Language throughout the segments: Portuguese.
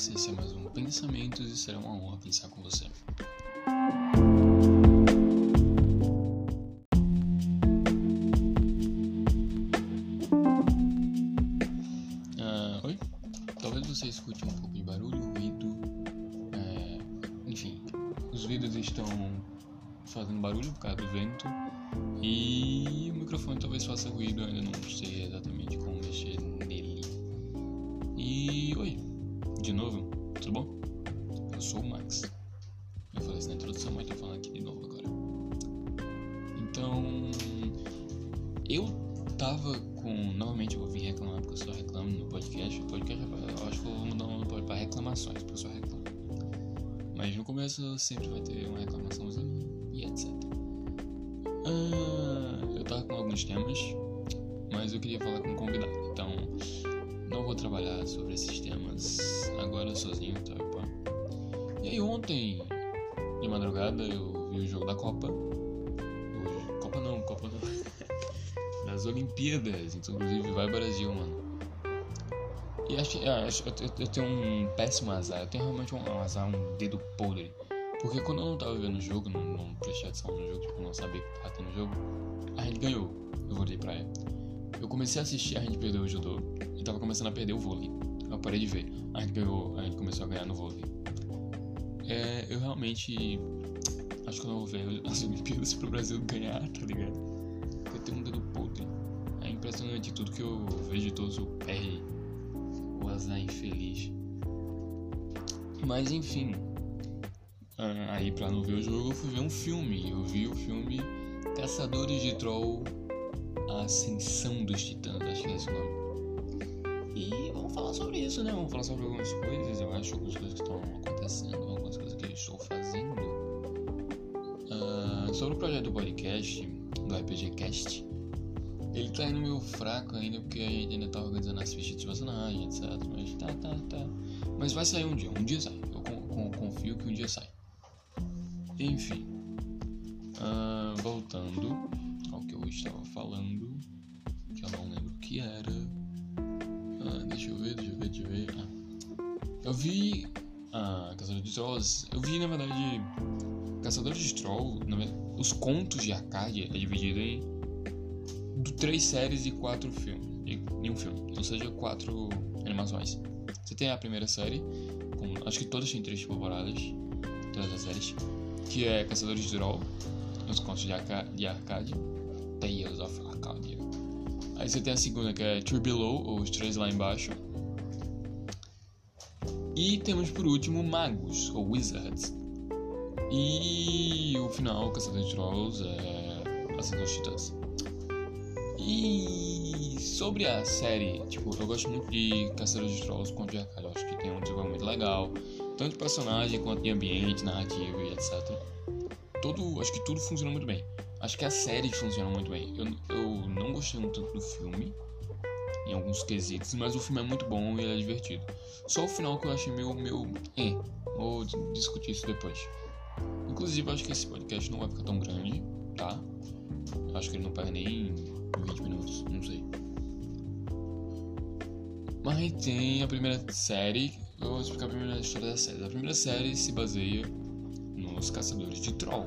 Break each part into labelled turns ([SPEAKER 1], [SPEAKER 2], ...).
[SPEAKER 1] Max, esse é mais um Pensamentos e será uma honra pensar com você. Uma reclamaçãozinha e etc. Ah, eu tava com alguns temas, mas eu queria falar com um convidado. Então, não vou trabalhar sobre esses temas agora sozinho, tá? Opa. E aí ontem, de madrugada, eu vi o jogo da Copa. Copa não, Copa não. das Olimpíadas. Então, inclusive, vai Brasil, mano. E acho, ah, acho eu, eu, eu, tenho um péssimo azar. Eu tenho realmente um, um azar, um dedo podre. Porque quando eu não tava vendo o jogo, não, não prestei atenção no jogo, tipo, não sabia que tava tendo jogo, a gente ganhou. Eu voltei pra ela. Eu comecei a assistir, a gente perdeu o judô e tava começando a perder o vôlei. Eu parei de ver. A gente ganhou, a gente começou a ganhar no vôlei. É, eu realmente acho que eu não vou ver as Olimpíadas pro Brasil ganhar, tá ligado? Eu tenho um dedo podre. É impressionante tudo que eu vejo de todos o pé, o azar infeliz. Mas enfim, ah, aí pra não ver o jogo eu fui ver um filme. Eu vi o filme Caçadores de Troll A Ascensão dos Titãs, acho que é esse nome. E vamos falar sobre isso, né? Vamos falar sobre algumas coisas, eu acho, algumas coisas que estão acontecendo, algumas coisas que eu estou fazendo. Uh, sobre o projeto do podcast, do RPG Cast, ele tá indo meio fraco ainda porque a gente ainda tá organizando as fichas de personagem, etc. Mas tá, tá, tá. Mas vai sair um dia, um dia sai. Eu confio que um dia sai. Enfim, uh, voltando ao que eu estava falando, que eu não lembro o que era. Uh, deixa eu ver, deixa eu ver, deixa eu ver. Ah, eu vi a Caçador de Trolls. Eu vi, na verdade, Caçador de Trolls. Os contos de Arcadia é dividido em três séries e quatro filmes. Em um filme, ou seja, quatro animações. Você tem a primeira série, com, acho que todas têm três temporadas, todas as séries que é Caçadores de Droll, os contos de, Arca de Arcadia, Tales of Arcadia. Aí você tem a segunda que é Tree Below, ou Os Três Lá Embaixo. E temos por último Magos, ou Wizards. E o final, Caçador de Trolls, é Caçador de Titãs. E sobre a série, tipo, eu gosto muito de Caçador de Trolls com de Arcadia. Eu acho que tem um desenvolvimento legal tanto de personagem quanto de ambiente, narrativa e etc. Todo, acho que tudo funciona muito bem. Acho que a série funciona muito bem. Eu, eu não gostei muito do filme, em alguns quesitos, mas o filme é muito bom e é divertido. Só o final que eu achei meio. meio eh, vou discutir isso depois. Inclusive, acho que esse podcast não vai ficar tão grande, tá? Acho que ele não pega nem 20 minutos, não sei. Mas tem a primeira série eu vou explicar a primeira história da série. A primeira série se baseia nos caçadores de troll.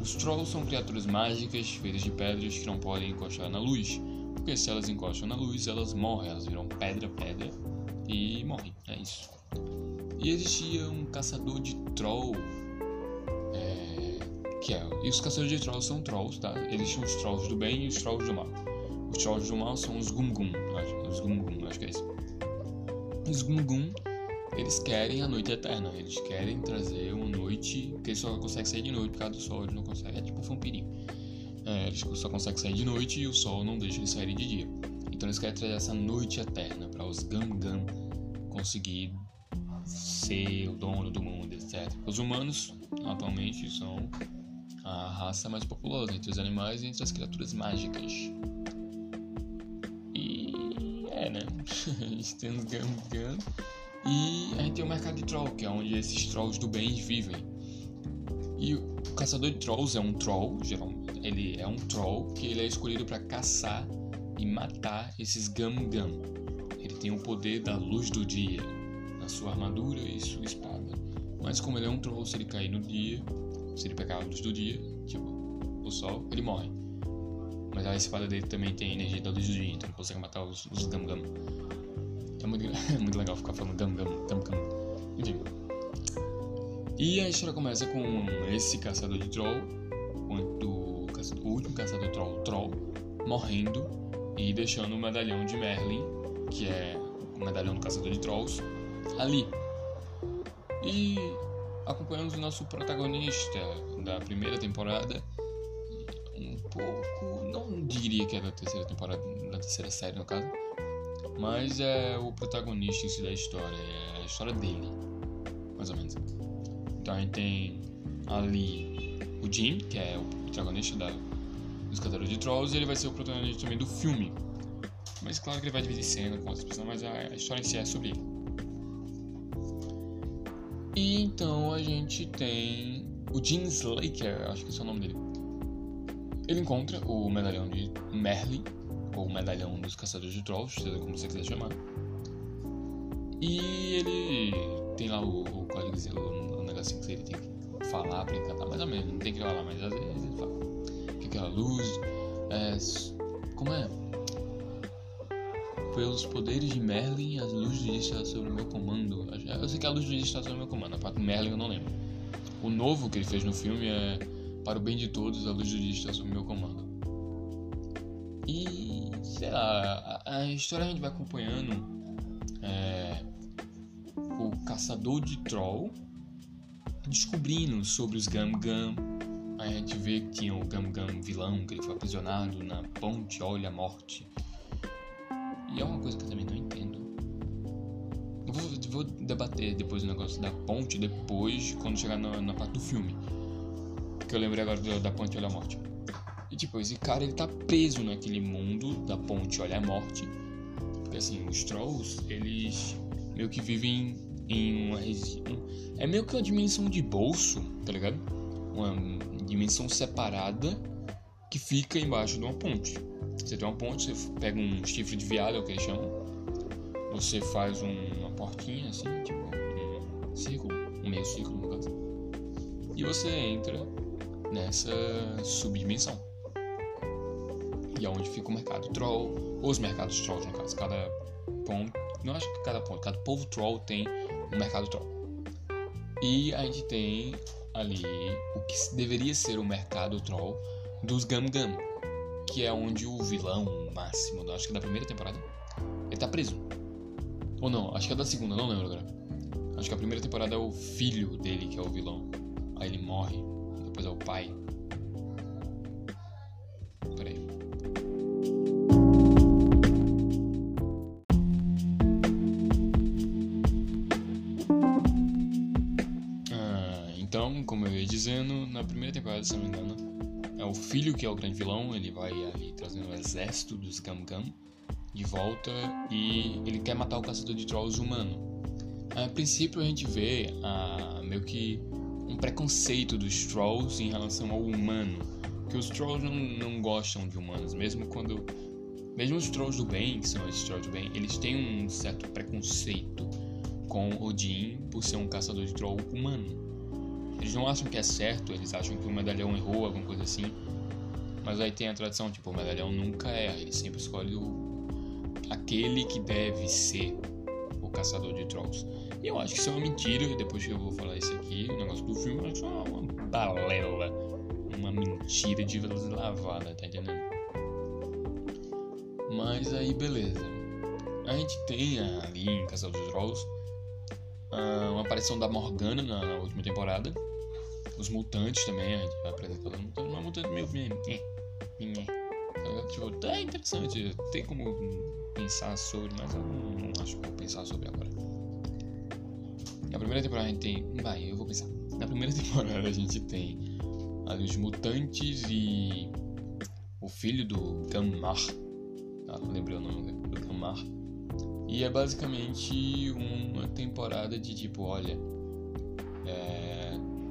[SPEAKER 1] Os trolls são criaturas mágicas feitas de pedras que não podem encostar na luz, porque se elas encostam na luz, elas morrem, elas viram pedra, pedra e morrem. É isso. E existia um caçador de troll. É, que é, e os caçadores de trolls são trolls, tá? Existem os trolls do bem e os trolls do mal. Os trolls do mal são os Gumgum, acho, os Gumgum, acho que é isso. Os Gumgum eles querem a noite eterna, eles querem trazer uma noite que eles só conseguem sair de noite por causa do sol, eles não conseguem, é tipo um vampirinho. É, eles só conseguem sair de noite e o sol não deixa eles saírem de dia. Então eles querem trazer essa noite eterna para os Gam-Gam conseguir ser o dono do mundo, etc. Os humanos atualmente são a raça mais populosa entre os animais e entre as criaturas mágicas. E é, né? tem os Gam-Gam e a gente tem o mercado de troll, que é onde esses trolls do bem vivem. E o caçador de trolls é um troll, geralmente, ele é um troll que ele é escolhido para caçar e matar esses Gam Gam. Ele tem o poder da luz do dia na sua armadura e sua espada. Mas como ele é um troll, se ele cair no dia, se ele pegar a luz do dia, tipo o sol, ele morre. Mas a espada dele também tem energia da luz do dia, então ele consegue matar os, os Gam Gam. É muito, é muito legal ficar falando Gam Gam, Gam Gam. Enfim. E a história começa com esse caçador de troll, o, o último caçador de troll, troll, morrendo e deixando o medalhão de Merlin, que é o medalhão do caçador de trolls, ali. E acompanhamos o nosso protagonista da primeira temporada, um pouco, não diria que é da terceira temporada, da terceira série no caso, mas é o protagonista em si da história, é a história dele, mais ou menos. Então a gente tem ali o Jim, que é o protagonista da, dos Catadores de Trolls, e ele vai ser o protagonista também do filme. Mas claro que ele vai dividir cena com outras pessoas, mas a, a história em si é sobre ele. E então a gente tem o Jim Slaker, acho que é o nome dele. Ele encontra o medalhão de Merlin, ou medalhão dos caçadores de trolls, seja como você quiser chamar. E ele tem lá o, o códigozinho, o, o negocinho que ele tem que falar pra encantar, mais ou menos, não tem que falar, mas às vezes ele fala. Que aquela luz. É, como é? Pelos poderes de Merlin, as luzes do dia está sob o meu comando. Eu sei que a luz do dia está sob o meu comando, a parte Merlin eu não lembro. O novo que ele fez no filme é Para o bem de todos, a luz do dia está sob o meu comando. E, sei lá, a, a história a gente vai acompanhando é, o caçador de troll descobrindo sobre os Gam Gam. A gente vê que tinha o Gam Gam vilão, que ele foi aprisionado na ponte Olha a Morte. E é uma coisa que eu também não entendo. Vou, vou debater depois o negócio da ponte, depois, quando chegar na, na parte do filme. Que eu lembrei agora da, da ponte Olha a Morte. E tipo, esse cara ele tá preso naquele mundo da ponte Olha a Morte. Porque assim, os Trolls, eles meio que vivem em uma. É meio que uma dimensão de bolso, tá ligado? Uma dimensão separada que fica embaixo de uma ponte. Você tem uma ponte, você pega um chifre de viado, é o que eles chamam. Você faz um, uma portinha assim, tipo um círculo, um meio círculo no caso. E você entra nessa subdimensão. E é onde fica o mercado troll, os mercados trolls no caso. Cada ponto, não acho que cada ponto, cada povo troll tem um mercado troll. E a gente tem ali o que deveria ser o mercado troll dos Gam Gam, que é onde o vilão máximo, acho que da primeira temporada, ele tá preso. Ou não, acho que é da segunda, não lembro agora. Acho que a primeira temporada é o filho dele que é o vilão. Aí ele morre, depois é o pai. O filho que é o grande vilão, ele vai ali trazendo o exército dos Gam Gam de volta e ele quer matar o caçador de trolls humano. A princípio a gente vê ah, meio que um preconceito dos trolls em relação ao humano, que os trolls não, não gostam de humanos, mesmo quando mesmo os trolls do bem, que são esses trolls do bem, eles têm um certo preconceito com Odin por ser um caçador de troll humano. Eles não acham que é certo, eles acham que o medalhão errou, alguma coisa assim. Mas aí tem a tradição, tipo, o medalhão nunca erra, ele sempre escolhe o... aquele que deve ser o caçador de trolls. E eu acho que isso é uma mentira, depois que eu vou falar isso aqui, o negócio do filme, eu acho uma balela, uma mentira de lavada, tá entendendo? Mas aí, beleza. A gente tem ali em Caçador dos Trolls uma aparição da Morgana na, na última temporada. Os mutantes também, a gente vai apresentar os mutantes, uma mutante meio. É, é, tipo, tá interessante, tem como pensar sobre, mas eu não, acho que vou pensar sobre agora. Na primeira temporada a gente tem. Vai, eu vou pensar. Na primeira temporada a gente tem ali os mutantes e o filho do Gammar. Ah, lembrei o nome do Gammar. E é basicamente uma temporada de tipo, olha, é,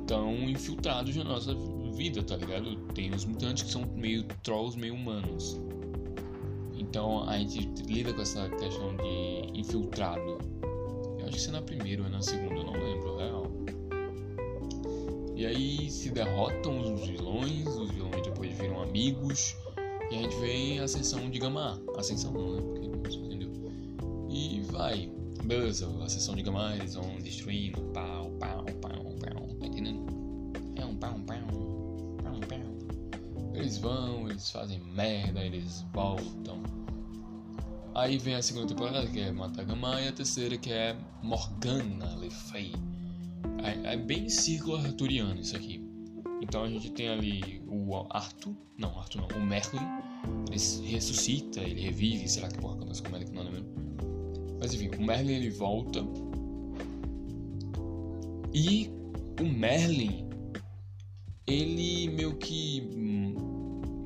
[SPEAKER 1] tão infiltrados na nossa vida, tá ligado? Tem os mutantes que são meio trolls, meio humanos. Então a gente lida com essa questão de infiltrado. Acho que isso é na primeira ou é na segunda, eu não lembro, real. E aí se derrotam os vilões, os vilões depois viram amigos. E a gente vê a ascensão de Gama. Ascensão não, né? Porque não entendeu. E vai. Beleza, a sessão de Gama, eles vão destruindo. Pau, pau. Eles vão, eles fazem merda, eles voltam. Aí vem a segunda temporada, que é Matagama, e a terceira, que é Morgana Le Fay. É, é bem círculo arturiano isso aqui. Então a gente tem ali o Arthur, não, Arthur não, o Merlin. Ele ressuscita, ele revive, sei lá que porra acontece com o Merlin, não lembro. Mas enfim, o Merlin ele volta. E o Merlin, ele meio que hum,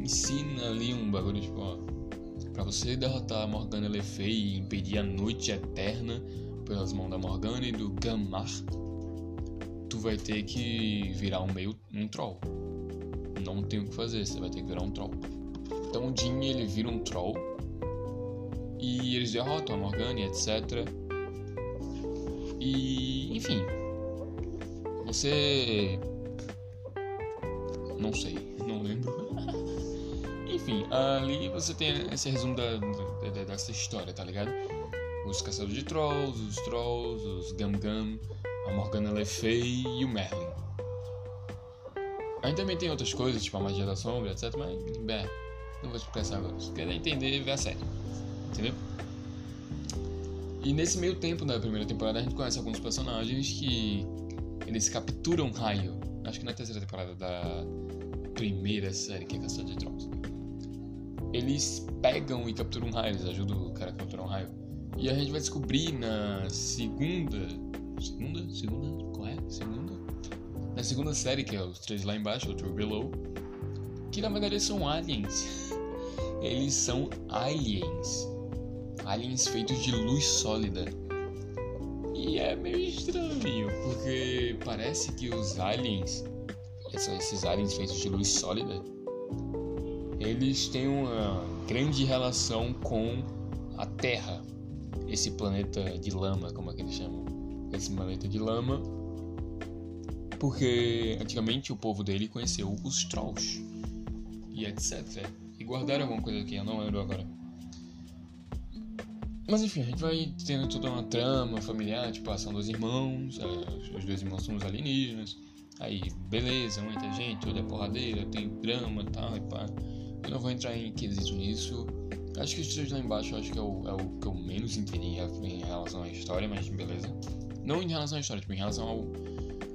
[SPEAKER 1] ensina ali um bagulho tipo, ó, pra você derrotar a Morgana Le Fay e impedir a noite eterna pelas mãos da Morgana e do Gamar, tu vai ter que virar um meio um troll. Não tem o que fazer, você vai ter que virar um troll. Então o Jimmy ele vira um troll e eles derrotam a Morgana etc. E enfim, você não sei, não lembro. Enfim, ali você tem esse resumo da, da, dessa história, tá ligado? Os caçadores de trolls, os trolls, os Gum Gum, a Morgana Le Fay e o Merlin. Aí também tem outras coisas, tipo a magia da sombra, etc. Mas, bem, não vou explicar isso agora. Se quer entender, vê a série. Entendeu? E nesse meio tempo da primeira temporada, a gente conhece alguns personagens que eles capturam raio. Acho que na terceira temporada da primeira série, que é Caçador de Trolls. Eles pegam e capturam raio, eles ajudam o cara a capturar um raio. E a gente vai descobrir na segunda segunda, segunda, qual é? Segunda? Na segunda série, que é os três lá embaixo, o True Below, que na verdade são aliens. Eles são aliens. Aliens feitos de luz sólida. E é meio estranho, porque parece que os aliens, esses aliens feitos de luz sólida, eles têm uma grande relação com a Terra, esse planeta de lama, como é que eles chamam esse maleta de lama, porque antigamente o povo dele conheceu os trolls e etc. E guardaram alguma coisa aqui, eu não lembro agora. Mas enfim, a gente vai tendo toda uma trama familiar, tipo, ah, são dois irmãos, é, os dois irmãos são os alienígenas. Aí, beleza, muita gente, toda é porradeira, tem drama e tal, e pá. Eu não vou entrar em quesito nisso. Acho que os três lá embaixo acho que é o, é o que eu menos entendi em relação à história, mas beleza. Não em relação à história, tipo, em relação ao.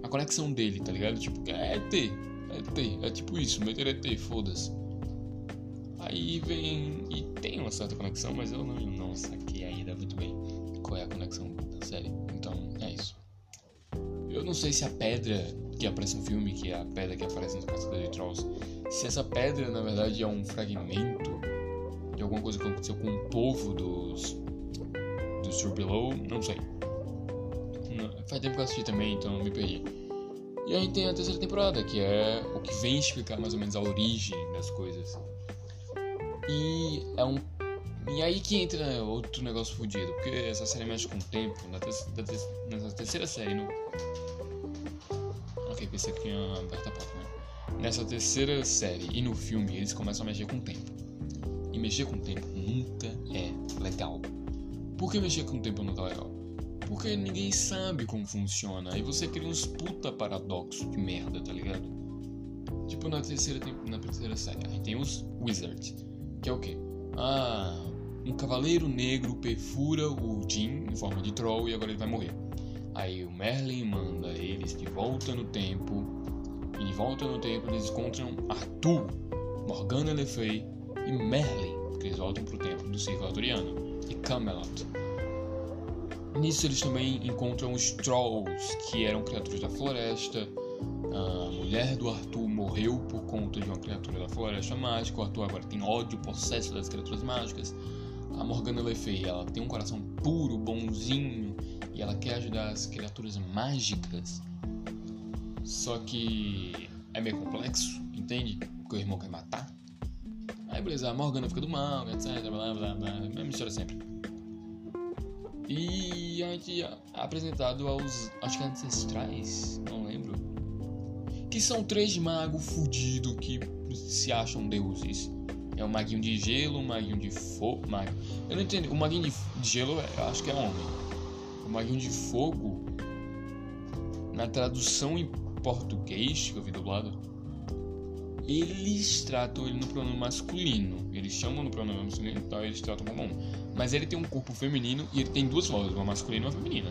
[SPEAKER 1] a conexão dele, tá ligado? Tipo, é ET. É ET. É tipo isso, meter ET, foda-se. Aí vem. E tem uma certa conexão, mas eu não, não saquei ainda muito bem qual é a conexão da série. Então, é isso. Eu não sei se a pedra que aparece no filme, que é a pedra que aparece no Caçador de Trolls, se essa pedra na verdade é um fragmento de alguma coisa que aconteceu com o povo dos. dos True Below, não sei. Faz tempo que eu assisti também, então me perdi. E aí tem a terceira temporada, que é o que vem explicar mais ou menos a origem das coisas. E é um. E aí que entra outro negócio fodido, porque essa série mexe com o tempo. Na, te... Nessa terceira série, no. Ok, pensei que tinha aberto a porta? Nessa terceira série e no filme, eles começam a mexer com o tempo. E mexer com o tempo nunca é legal. Por que mexer com o tempo nunca é legal? Porque ninguém sabe como funciona. Aí você cria uns puta paradoxo de merda, tá ligado? Tipo na terceira, na terceira série, aí tem os Wizards, que é o quê? Ah, um cavaleiro negro perfura o Jin em forma de troll e agora ele vai morrer. Aí o Merlin manda eles de volta no tempo. E de volta no tempo eles encontram Arthur, Morgana Le Fay e Merlin, porque eles voltam pro tempo do Círculo Arturiano, e Camelot. Nisso eles também encontram os Trolls, que eram criaturas da floresta. A mulher do Arthur morreu por conta de uma criatura da floresta mágica. O Arthur agora tem ódio, possesso das criaturas mágicas. A Morgana Le Fay, ela tem um coração puro, bonzinho, e ela quer ajudar as criaturas mágicas. Só que é meio complexo, entende? Porque o irmão quer matar. Aí beleza, a Morgana fica do mal, etc. Blá blá blá. Mesma história sempre. E a gente é apresentado aos, acho que ancestrais, não lembro. Que são três magos fudidos que se acham deuses. É um maguinho de gelo, um maguinho de fogo. Mag... Eu não entendi. O maguinho de, de gelo, eu acho que é homem. O maguinho de fogo, na tradução português, que eu vi dublado, eles tratam ele no pronome masculino. Eles chamam no pronome masculino, então eles tratam como homem. Mas ele tem um corpo feminino e ele tem duas vozes, uma masculina e uma feminina.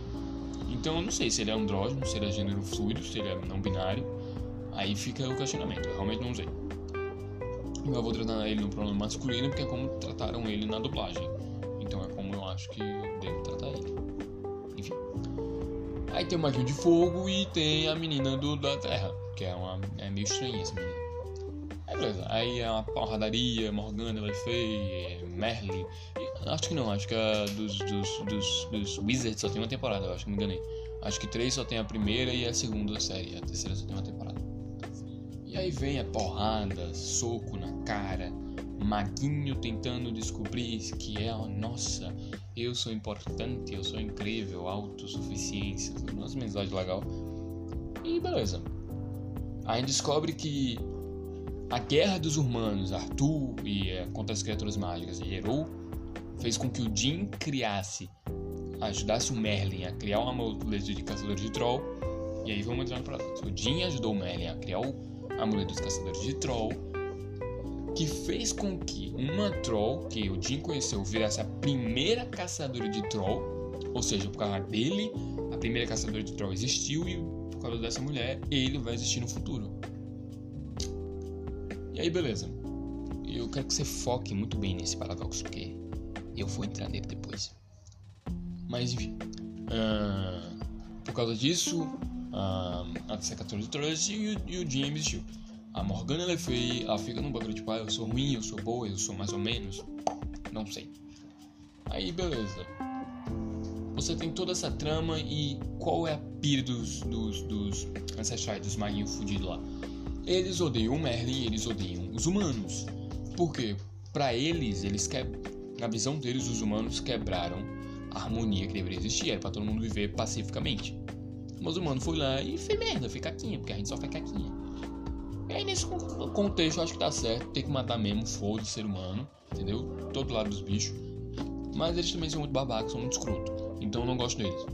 [SPEAKER 1] Então eu não sei se ele é andrógeno, se ele é gênero fluido, se ele é não binário. Aí fica o questionamento, eu realmente não sei. Eu vou tratar ele no pronome masculino porque é como trataram ele na dublagem. Então é como eu acho que eu devo tratar ele. Aí tem o Maguinho de Fogo e tem a menina do, da Terra, que é, uma, é meio estranha essa menina. Aí beleza, aí é uma porradaria, Morgana, Lefay, Merlin. Acho que não, acho que a dos, dos, dos, dos Wizards só tem uma temporada, eu acho que me enganei. Acho que três só tem a primeira e a segunda série, a terceira só tem uma temporada. E aí vem a porrada, soco na cara, maguinho tentando descobrir que é, oh, nossa, eu sou importante, eu sou incrível, autossuficiência, umas mensagens legal. E beleza. Aí descobre que a guerra dos humanos, Arthur e é, contra as criaturas mágicas e fez com que o Jin criasse, ajudasse o Merlin a criar um amuleto de caçador de troll. E aí vamos entrar no processo. O Jin ajudou o Merlin a criar o Amuleto dos Caçadores de Troll, que fez com que uma Troll, que o Jim conheceu, virasse a primeira caçadora de Troll, ou seja, por causa dele, a primeira caçadora de Troll existiu e por causa dessa mulher, ele vai existir no futuro. E aí, beleza. Eu quero que você foque muito bem nesse paradoxo, porque eu vou entrar nele depois. Mas enfim. Uh, por causa disso, a, a C14 de Trolls e, e o Jim existiu. A Morgana ela, foi, ela fica num bagulho tipo, ah, eu sou ruim, eu sou boa, eu sou mais ou menos. Não sei. Aí, beleza. Você tem toda essa trama e qual é a pira dos, dos, dos ancestrais, dos maguinhos fudidos lá? Eles odeiam o Merlin eles odeiam os humanos. Por quê? Pra eles, eles que... na visão deles, os humanos quebraram a harmonia que deveria existir, era pra todo mundo viver pacificamente. Mas o mano foi lá e fez merda, fez caquinha, porque a gente só faz caquinha. E aí nesse contexto eu acho que tá certo, tem que matar mesmo, foda ser humano, entendeu? Todo lado dos bichos. Mas eles também são muito babacos, são muito escroto. Então eu não gosto deles.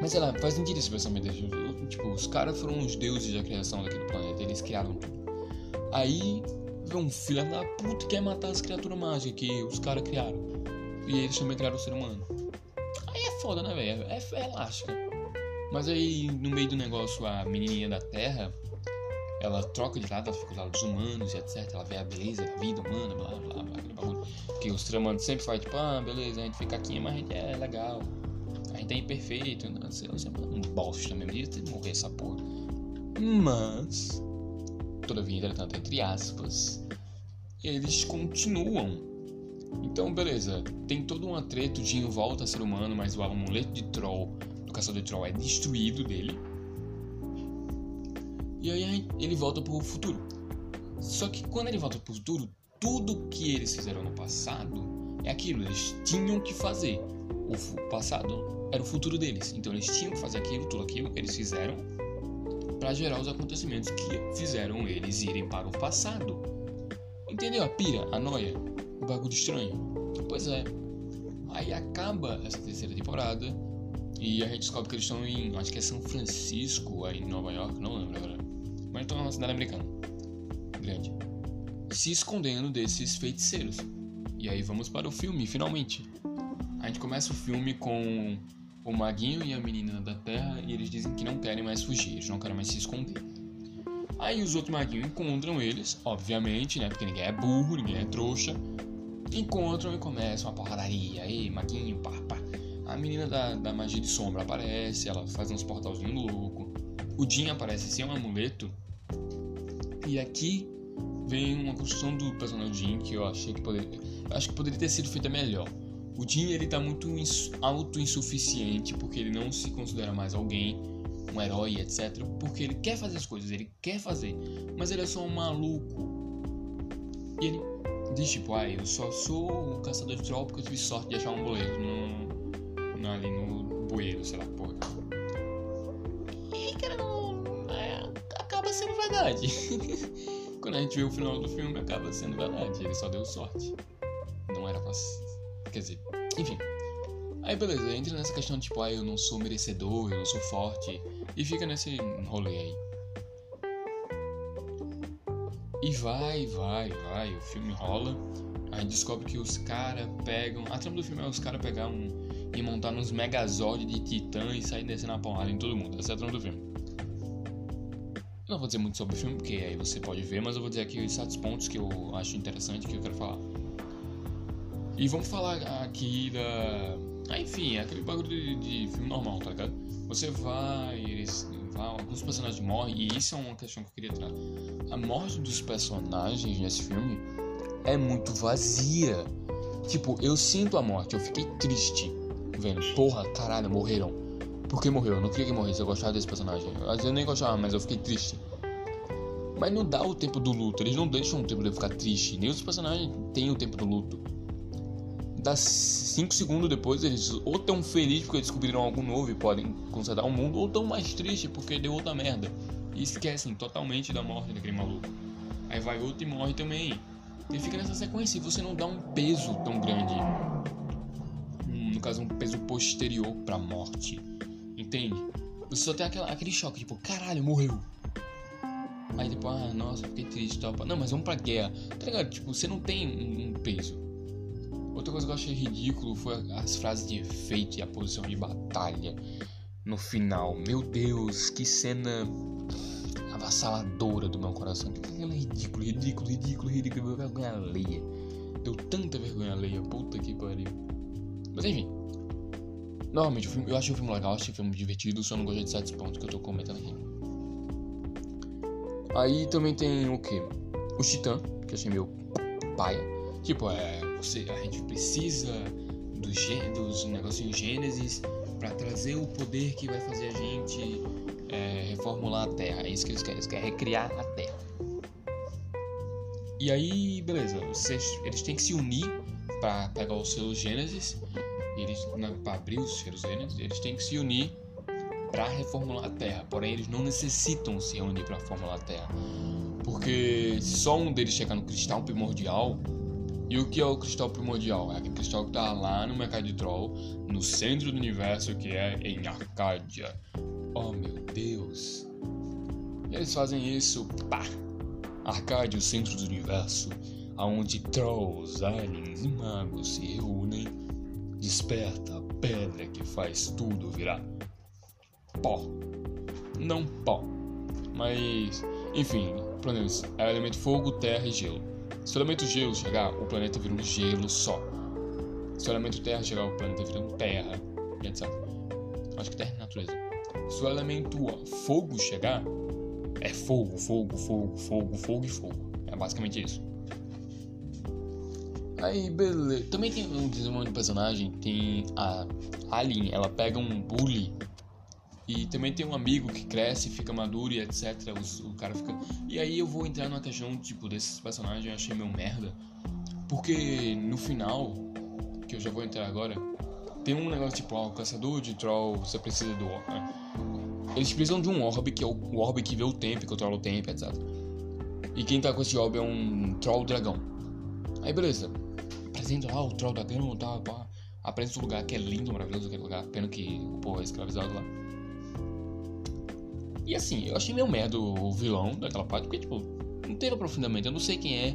[SPEAKER 1] Mas sei lá, faz sentido esse pensamento deles. Tipo, os caras foram os deuses da criação daquele planeta, eles criaram tudo. Aí vem um filho da puta que quer matar as criaturas mágicas que os caras criaram. E eles também criaram o ser humano foda, né, velho? É, é elástica. Mas aí, no meio do negócio, a menininha da Terra, ela troca de lado, ela fica do lado dos humanos e etc. Ela vê a beleza da vida humana, blá blá blá, aquele bagulho. Que os tramantes sempre fazem, tipo, ah, beleza, a gente fica aqui, mas a gente é legal. A gente é imperfeito, não sei, sempre um bosta mesmo, devia ter morrer essa porra. Mas, todavia, entretanto, entre aspas, eles continuam então, beleza, tem todo um atreto, de volta a ser humano, mas o amuleto de Troll, do caçador de Troll, é destruído dele. E aí ele volta pro futuro. Só que quando ele volta pro futuro, tudo que eles fizeram no passado é aquilo, eles tinham que fazer. O passado era o futuro deles, então eles tinham que fazer aquilo, tudo aquilo eles fizeram para gerar os acontecimentos que fizeram eles irem para o passado. Entendeu a pira, a noia? um bagulho estranho. Pois é. Aí acaba essa terceira temporada e a gente descobre que eles estão em, acho que é São Francisco, aí em Nova York, não lembro agora. Mas estão uma cidade americana. Grande. Se escondendo desses feiticeiros. E aí vamos para o filme, finalmente. A gente começa o filme com o maguinho e a menina da Terra e eles dizem que não querem mais fugir, eles não querem mais se esconder. Aí os outros maguinhos encontram eles, obviamente, né? Porque ninguém é burro, ninguém é trouxa encontram e começam a porradaria. Ei, maguinho, pá, pá. A menina da, da magia de sombra aparece, ela faz uns portalzinhos louco. O Jin aparece sem um amuleto. E aqui vem uma construção do personagem Jin que eu achei que poderia. Acho que poderia ter sido feita melhor. O Jin ele tá muito auto-insuficiente porque ele não se considera mais alguém, um herói, etc. Porque ele quer fazer as coisas, ele quer fazer, mas ele é só um maluco. E ele diz tipo, ah, eu só sou o caçador de troll porque eu tive sorte de achar um boleto no, no, ali no bueiro, sei lá, verdade. Quando a gente vê o final do filme, acaba sendo verdade. Ele só deu sorte. Não era pra. Quer dizer, enfim. Aí beleza, entra nessa questão de tipo, ah, eu não sou merecedor, eu não sou forte. E fica nesse rolê aí. E vai, vai, vai, o filme rola. Aí descobre que os caras pegam. A trama do filme é os caras pegar um. e montar uns megazord de titã e sair descendo a porrada em todo mundo. Essa é a trama do filme. Não vou dizer muito sobre o filme, porque aí você pode ver, mas eu vou dizer aqui os certos pontos que eu acho interessante que eu quero falar. E vamos falar aqui da. Ah, enfim, é aquele bagulho de, de filme normal, tá ligado? Você vai, eles alguns personagens morrem, e isso é uma questão que eu queria trazer. A morte dos personagens nesse filme é muito vazia. Tipo, eu sinto a morte, eu fiquei triste vendo, porra, caralho, morreram. Por que morreu? Eu não queria que morresse, eu gostava desse personagem. Às vezes eu nem gostava, mas eu fiquei triste. Mas não dá o tempo do luto, eles não deixam o tempo de eu ficar triste. Nem os personagens têm o tempo do luto. Dá 5 segundos depois, eles ou tão felizes porque descobriram algo novo e podem consertar o mundo, ou tão mais tristes porque deu outra merda. E esquecem totalmente da morte daquele maluco. Aí vai outro e morre também. E fica nessa sequência e você não dá um peso tão grande. No caso, um peso posterior pra morte. Entende? Você só tem aquela, aquele choque, tipo, caralho, morreu. Aí depois, ah, nossa, fiquei triste tal. Não, mas vamos pra guerra. Tá ligado? Tipo, você não tem um, um peso. Outra coisa que eu achei ridículo foi as frases de efeito e a posição de batalha no final. Meu Deus, que cena avassaladora do meu coração. Que aquilo é ridículo, ridículo, ridículo, ridículo. Vergonha alheia. Deu tanta vergonha alheia. Puta que pariu. Mas enfim. Normalmente, eu, eu achei o filme legal, achei o filme divertido, só não gostei de certos pontos que eu tô comentando aqui. Aí também tem o que? O Titã, que eu achei meu paia. Tipo, é você, a gente precisa dos, dos negocinhos Gênesis para trazer o poder que vai fazer a gente é, reformular a Terra. É isso que eles querem, eles querem recriar a Terra. E aí, beleza, vocês, eles têm que se unir para pegar os seus Gênesis, eles para abrir os seus Gênesis, eles têm que se unir para reformular a Terra. Porém, eles não necessitam se reunir para reformular a Terra, porque só um deles chegar no cristal primordial e o que é o cristal primordial? É aquele cristal que está lá no mercado de Troll, no centro do universo, que é em Arcádia. Oh meu Deus! E eles fazem isso, pá! Arcádia, o centro do universo, aonde Trolls, aliens e magos se reúnem, desperta a pedra que faz tudo virar pó. Não pó, mas enfim, planetas é o elemento fogo, terra e gelo. Se o elemento gelo chegar, o planeta vira um gelo só. Se o elemento terra chegar, o planeta vira um terra, e etc. Acho que terra é natureza. Se o elemento fogo chegar, é fogo, fogo, fogo, fogo, fogo e fogo. É basicamente isso. Aí, beleza. Também tem um desenvolvimento de personagem. Tem a Alien, ela pega um bully e também tem um amigo que cresce, fica maduro e etc. O, o, cara fica. E aí eu vou entrar numa questão, tipo, desses personagens eu achei meio merda. Porque no final, que eu já vou entrar agora, tem um negócio tipo, ó, o caçador de troll, você precisa do. Né? Eles precisam de um orb, que é o orb que vê o tempo, que controla o tempo, etc. E quem tá com esse orb é um troll dragão. Aí beleza. Apresenta lá o troll dragão, tá, pá. Apresenta um lugar que é lindo, maravilhoso aquele lugar. Pena que o povo é escravizado lá. E assim, eu achei meio merda o vilão daquela parte, porque, tipo, não teve aprofundamento, eu não sei quem é,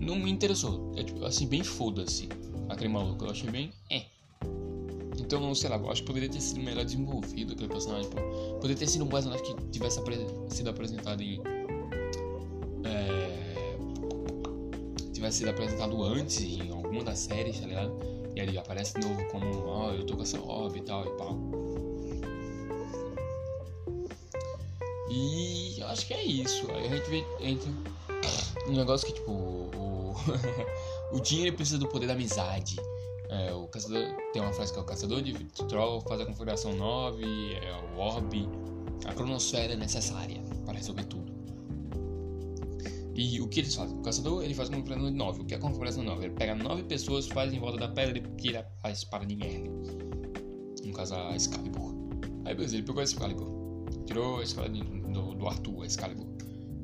[SPEAKER 1] não me interessou. É, tipo, assim, bem foda-se aquele maluco, eu achei bem. É. Então, sei lá, eu acho que poderia ter sido melhor desenvolvido aquele personagem. Poderia ter sido um personagem que tivesse apre sido apresentado em. Tivesse sido apresentado antes em alguma das séries, tá ligado? E ele aparece de novo como, ó, oh, eu tô com essa hobby e tal e pau. E eu acho que é isso. Aí a gente vê entra um negócio que tipo. O, o dinheiro precisa do poder da amizade. É, o caçador tem uma frase que é o caçador de troll faz a configuração 9, é o orb, a cronosfera é necessária para resolver tudo. E o que eles fazem? O caçador ele faz uma presa de 9. O que é uma presa de 9? Ele pega 9 pessoas, faz em volta da pedra e tira a espada de Merlin. No caso, a Excalibur. Aí beleza, ele pegou a Excalibur. Tirou a espada do, do Arthur, a Excalibur.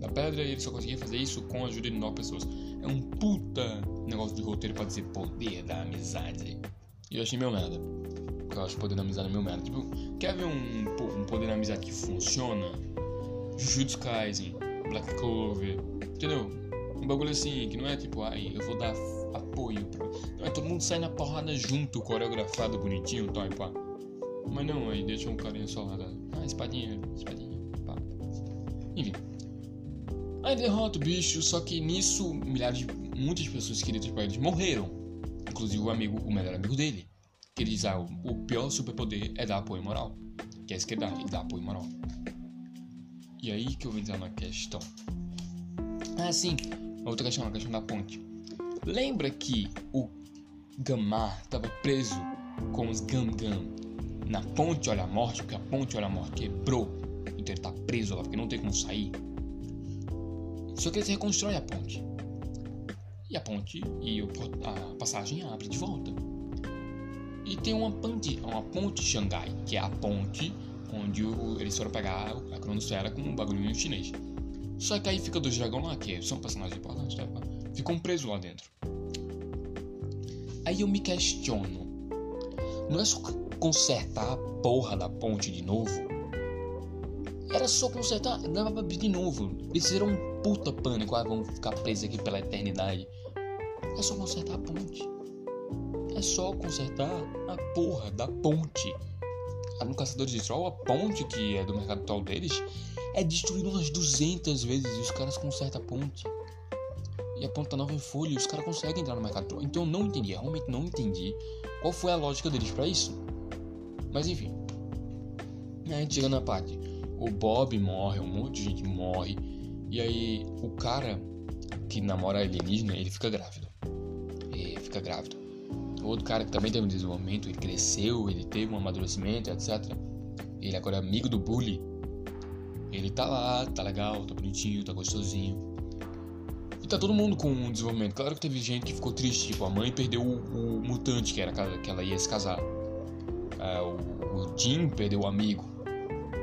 [SPEAKER 1] Da pedra e ele só conseguia fazer isso com a ajuda de 9 pessoas. É um puta negócio de roteiro pra dizer poder da amizade. E eu achei meu merda. Porque eu acho poder da amizade é meu merda. Tipo, quer ver um, um poder da amizade que funciona? Jujutsu Kaisen, Black Clover, entendeu? Um bagulho assim, que não é tipo, ai, eu vou dar apoio pra. Não, é todo mundo sai na porrada junto, coreografado, bonitinho, tal e pá. Mas não, aí deixa um carinha só lá, ah, espadinha, espadinha, pá. Enfim. Aí derrota o bicho, só que nisso, milhares de. muitas pessoas queridas pra eles morreram. Inclusive o amigo, o melhor amigo dele. Que ele diz, ah, o pior superpoder é dar apoio moral. Que é dá, ele dá apoio moral. E aí que eu vou entrar na questão. Ah, sim. Outra questão, a questão da ponte. Lembra que o Gamar estava preso com os Gam-Gam na ponte Olha a Morte, porque a ponte Olha a Morte quebrou. Então ele tá preso lá, porque não tem como sair. Só que eles reconstroem a ponte. E a ponte e a passagem abre de volta. E tem uma ponte, uma ponte Xangai, que é a ponte onde o, eles foram pegar a cronosfera com um bagulho chinês. Só que aí fica dois dragões lá, que são personagens importantes, tá? ficam presos lá dentro. Aí eu me questiono: não é só consertar a porra da ponte de novo? Era só consertar, dava pra abrir de novo. Eles fizeram um puta pânico, ah, vamos ficar presos aqui pela eternidade. É só consertar a ponte. É só consertar a porra da ponte no Caçadores de Troll, a ponte que é do mercado troll deles é destruída umas 200 vezes e os caras consertam a ponte. E a ponte tá nova em folha e os caras conseguem entrar no mercado troll. Então eu não entendi, eu realmente não entendi qual foi a lógica deles para isso. Mas enfim. A gente chega na parte. O Bob morre, um monte de gente morre. E aí o cara que namora a alienígena, ele fica grávido. Ele fica grávido outro cara que também teve um desenvolvimento, ele cresceu, ele teve um amadurecimento, etc. Ele agora é amigo do bully. Ele tá lá, tá legal, tá bonitinho, tá gostosinho. E tá todo mundo com um desenvolvimento. Claro que teve gente que ficou triste, tipo, a mãe perdeu o, o mutante que era que ela ia se casar. É, o, o Jim perdeu o amigo.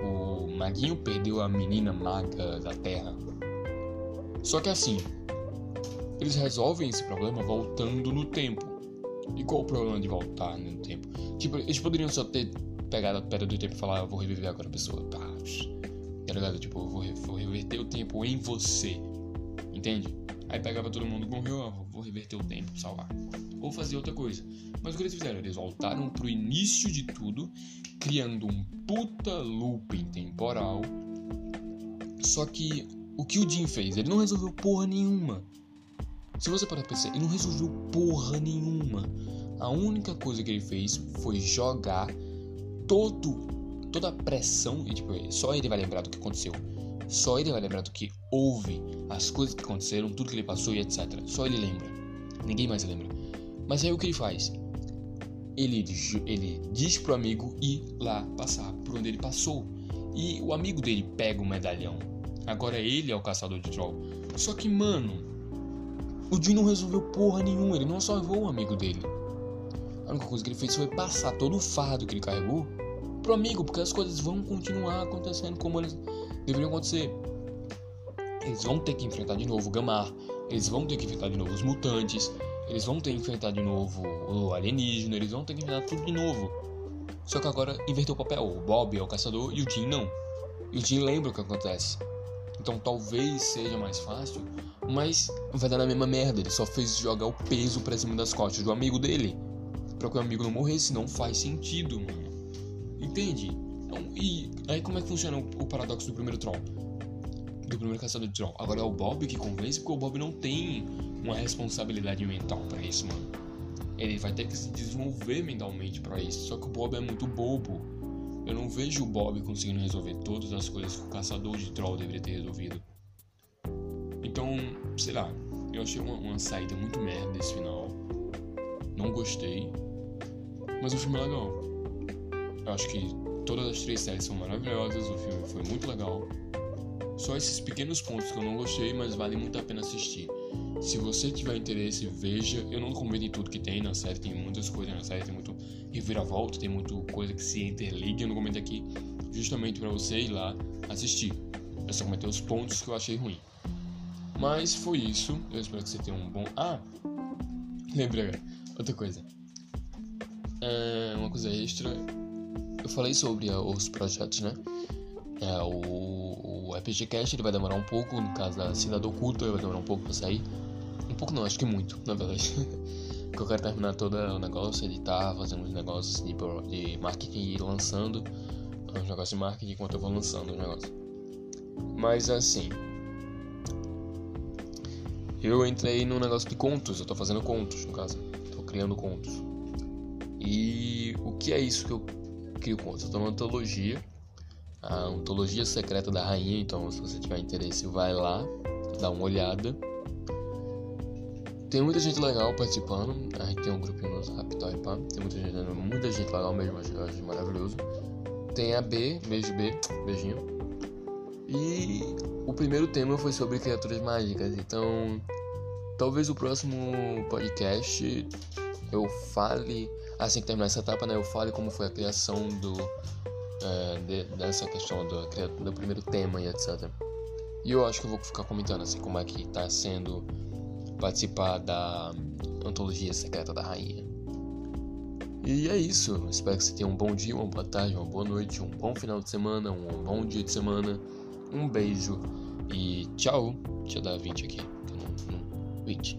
[SPEAKER 1] O Maguinho perdeu a menina maga da Terra. Só que assim, eles resolvem esse problema voltando no tempo. E qual o problema de voltar no tempo? Tipo, eles poderiam só ter pegado a pedra do tempo e falar, eu vou reviver agora a pessoa. Tá, tá ligado? Tipo, eu vou, vou reverter o tempo em você. Entende? Aí pegava todo mundo, morreu, eu vou reverter o tempo, salvar. Ou fazer outra coisa. Mas o que eles fizeram? Eles voltaram pro início de tudo, criando um puta looping temporal. Só que o que o Jim fez? Ele não resolveu porra nenhuma. Se você parar pra pensar, ele não resolveu porra nenhuma. A única coisa que ele fez foi jogar todo, toda a pressão, e tipo, só ele vai lembrar do que aconteceu. Só ele vai lembrar do que houve, as coisas que aconteceram, tudo que ele passou e etc. Só ele lembra. Ninguém mais lembra. Mas aí o que ele faz? Ele, ele diz pro amigo ir lá passar por onde ele passou. E o amigo dele pega o medalhão. Agora ele é o caçador de troll. Só que, mano, o Jim não resolveu porra nenhuma, ele não salvou o amigo dele. A única coisa que ele fez foi passar todo o fardo que ele carregou pro amigo, porque as coisas vão continuar acontecendo como eles deveriam acontecer. Eles vão ter que enfrentar de novo o Gamar, eles vão ter que enfrentar de novo os mutantes, eles vão ter que enfrentar de novo o alienígena, eles vão ter que enfrentar tudo de novo. Só que agora inverteu o papel, o Bob é o caçador e o Jim não. E o Jim lembra o que acontece. Então talvez seja mais fácil, mas vai dar na mesma merda. Ele só fez jogar o peso pra cima das costas do amigo dele. Pra que o amigo não morresse. Não faz sentido, mano. Entende? Então, e aí como é que funciona o paradoxo do primeiro troll? Do primeiro caçador de troll. Agora é o Bob que convence, porque o Bob não tem uma responsabilidade mental para isso, mano. Ele vai ter que se desenvolver mentalmente para isso. Só que o Bob é muito bobo. Eu não vejo o Bob conseguindo resolver todas as coisas que o caçador de troll deveria ter resolvido. Então, sei lá, eu achei uma, uma saída muito merda desse final. Não gostei. Mas o filme é legal. Eu acho que todas as três séries são maravilhosas, o filme foi muito legal. Só esses pequenos pontos que eu não gostei, mas vale muito a pena assistir. Se você tiver interesse, veja. Eu não comento em tudo que tem na série, tem muitas coisas na série, tem muito reviravolta, tem muita coisa que se interliga. Eu não comento aqui justamente para você ir lá assistir. Eu só comentei os pontos que eu achei ruim. Mas foi isso. Eu espero que você tenha um bom. Ah! Lembrei, outra coisa. É uma coisa extra. Eu falei sobre os projetos, né? É, o, o RPG Cast ele vai demorar um pouco, no caso da Cidade Oculta, vai demorar um pouco pra sair. Um pouco não, acho que muito, na verdade. Porque eu quero terminar todo o negócio, editar, fazer uns negócios de, de marketing e lançando. Uns negócios de marketing enquanto eu vou lançando os negócios. Mas assim. Eu entrei num negócio de contos, eu tô fazendo contos, no caso. Tô criando contos. E o que é isso que eu crio contos? Eu tô numa antologia a Ontologia Secreta da Rainha. Então, se você tiver interesse, vai lá, dá uma olhada. Tem muita gente legal participando. A gente tem um grupinho no Zap, tá. Tem muita gente, muita gente legal mesmo, acho, acho maravilhoso. Tem a B, beijo B, beijinho. E o primeiro tema foi sobre criaturas mágicas. Então, talvez o próximo podcast eu fale, assim que terminar essa etapa, né? Eu fale como foi a criação do é, de, dessa questão do, do primeiro tema e etc. E eu acho que eu vou ficar comentando assim como é que tá sendo participar da antologia secreta da rainha. E é isso. Espero que você tenha um bom dia, uma boa tarde, uma boa noite, um bom final de semana, um bom dia de semana. Um beijo e tchau. Deixa eu dar 20 aqui. 20.